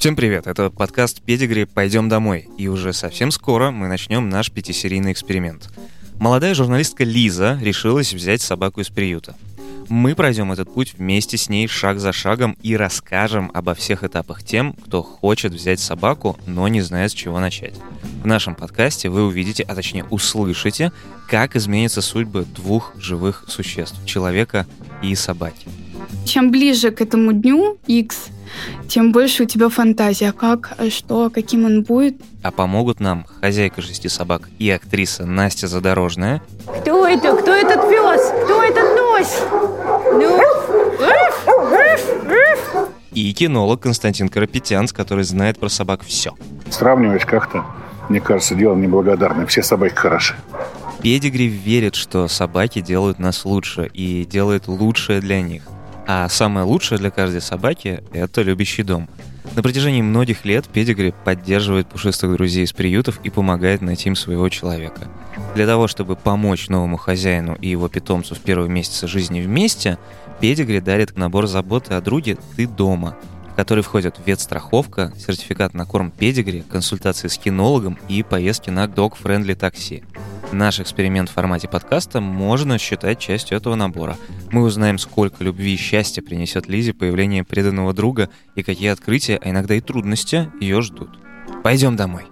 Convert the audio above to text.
Всем привет, это подкаст «Педигри. Пойдем домой». И уже совсем скоро мы начнем наш пятисерийный эксперимент. Молодая журналистка Лиза решилась взять собаку из приюта. Мы пройдем этот путь вместе с ней шаг за шагом и расскажем обо всех этапах тем, кто хочет взять собаку, но не знает, с чего начать. В нашем подкасте вы увидите, а точнее услышите, как изменятся судьбы двух живых существ – человека и собаки. Чем ближе к этому дню X, тем больше у тебя фантазия, как, а что, каким он будет. А помогут нам хозяйка шести собак и актриса Настя Задорожная. Кто это? Кто этот пес? Кто этот нос? Ну? И кинолог Константин Карапетянс, который знает про собак все. Сравнивать как-то, мне кажется, дело неблагодарное. Все собаки хороши. Педигри верит, что собаки делают нас лучше и делают лучшее для них – а самое лучшее для каждой собаки – это любящий дом. На протяжении многих лет Педигри поддерживает пушистых друзей из приютов и помогает найти им своего человека. Для того, чтобы помочь новому хозяину и его питомцу в первые месяцы жизни вместе, Педигри дарит набор заботы о друге «Ты дома», в который входят ветстраховка, сертификат на корм Педигри, консультации с кинологом и поездки на dog-friendly такси. Наш эксперимент в формате подкаста можно считать частью этого набора. Мы узнаем, сколько любви и счастья принесет Лизе появление преданного друга и какие открытия, а иногда и трудности ее ждут. Пойдем домой.